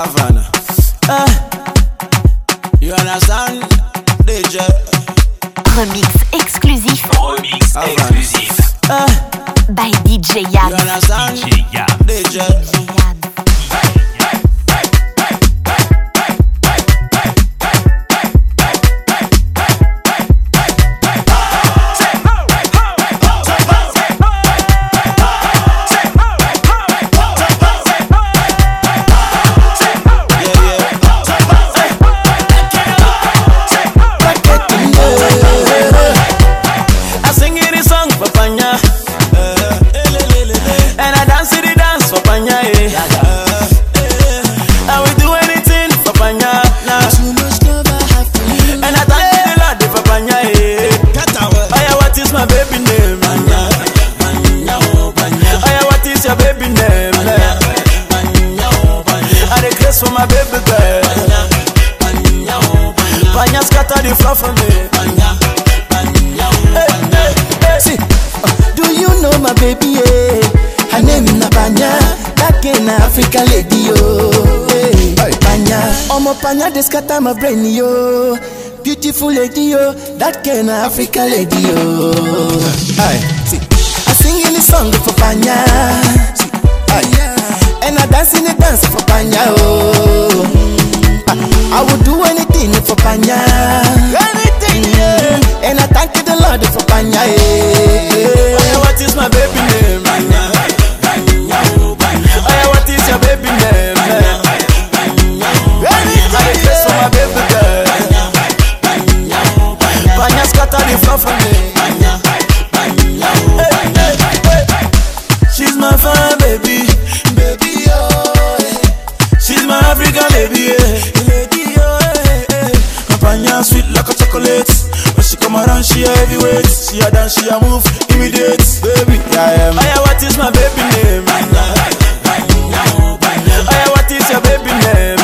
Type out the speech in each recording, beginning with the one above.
Havana. You understand? DJ. Remix exclusif Remix Havana. exclusif. Ah, by DJ you Yab. understand? DJ Yab. DJ. The floor for me. Hey, hey, hey. See, uh, do you know my baby? Yeah? Her name na Panya, that girl na African lady yo. Hey, Panya, omo Panya dey scatter my brain yo. Beautiful lady yo, that girl na African lady yo. Hey, see, I sing in the song for Panya, African lady, yeah. lady oh. Eh, eh. Hey. Her Panya sweet like a chocolate. When she come around, she a heavyweight. She a dance, she a move, immediate, baby. I am. Oh yeah, what is my baby name? Oh yeah, what is your baby name?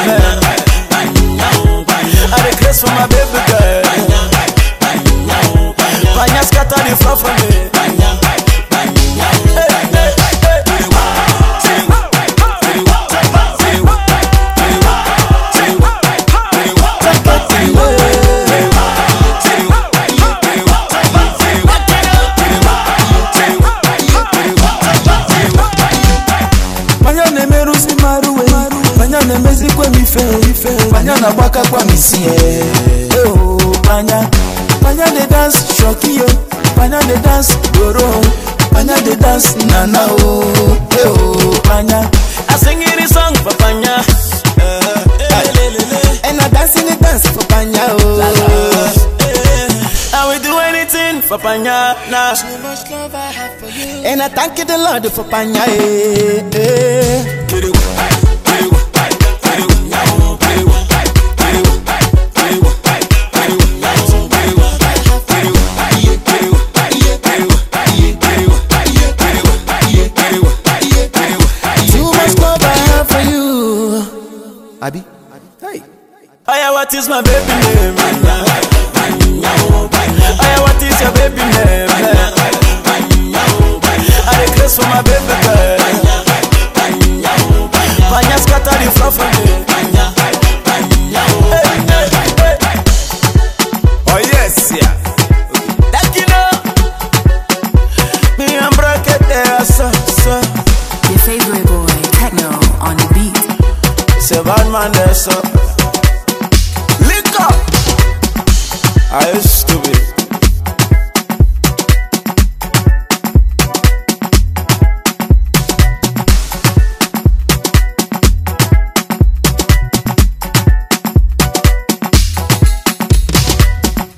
I craze for my baby Na-emezikwa m ife Panya na-agbakakwa m isi eh. Eh, oh, Panya Panya dey dance shoki yo Panya dey dance doro Panya dey dance nana oh Eh, oh, Panya I sing this song for Panya. And I dance in the dance for Panya oh I will do anything for Panya. Nah. And I thank you the Lord for Panya eh, eh. Hey Oh what is my baby name? Oh yeah, what is your baby name? I dey craze for my baby girl. Panya scatter the floor for me. Oh yes, yeah. That you know, me and bracket there, so so. Your favorite It's a bad man eh, there, so. Lick up. I used to be.